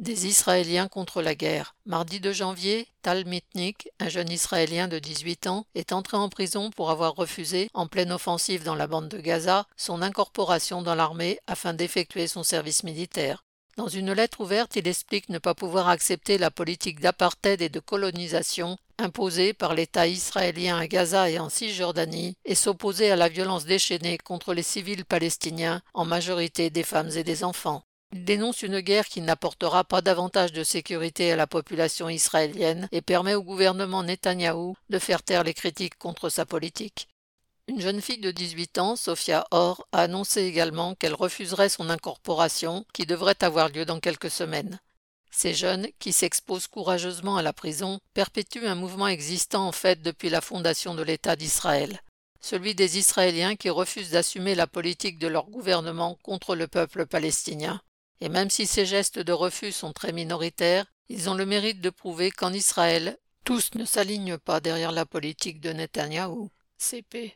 Des Israéliens contre la guerre. Mardi 2 janvier, Tal Mitnik, un jeune Israélien de 18 ans, est entré en prison pour avoir refusé, en pleine offensive dans la bande de Gaza, son incorporation dans l'armée afin d'effectuer son service militaire. Dans une lettre ouverte, il explique ne pas pouvoir accepter la politique d'apartheid et de colonisation imposée par l'État israélien à Gaza et en Cisjordanie et s'opposer à la violence déchaînée contre les civils palestiniens, en majorité des femmes et des enfants. Il dénonce une guerre qui n'apportera pas davantage de sécurité à la population israélienne et permet au gouvernement Netanyahou de faire taire les critiques contre sa politique. Une jeune fille de 18 ans, Sophia Orr, a annoncé également qu'elle refuserait son incorporation qui devrait avoir lieu dans quelques semaines. Ces jeunes, qui s'exposent courageusement à la prison, perpétuent un mouvement existant en fait depuis la fondation de l'État d'Israël, celui des Israéliens qui refusent d'assumer la politique de leur gouvernement contre le peuple palestinien. Et même si ces gestes de refus sont très minoritaires, ils ont le mérite de prouver qu'en Israël, tous ne s'alignent pas derrière la politique de Netanyahou. CP.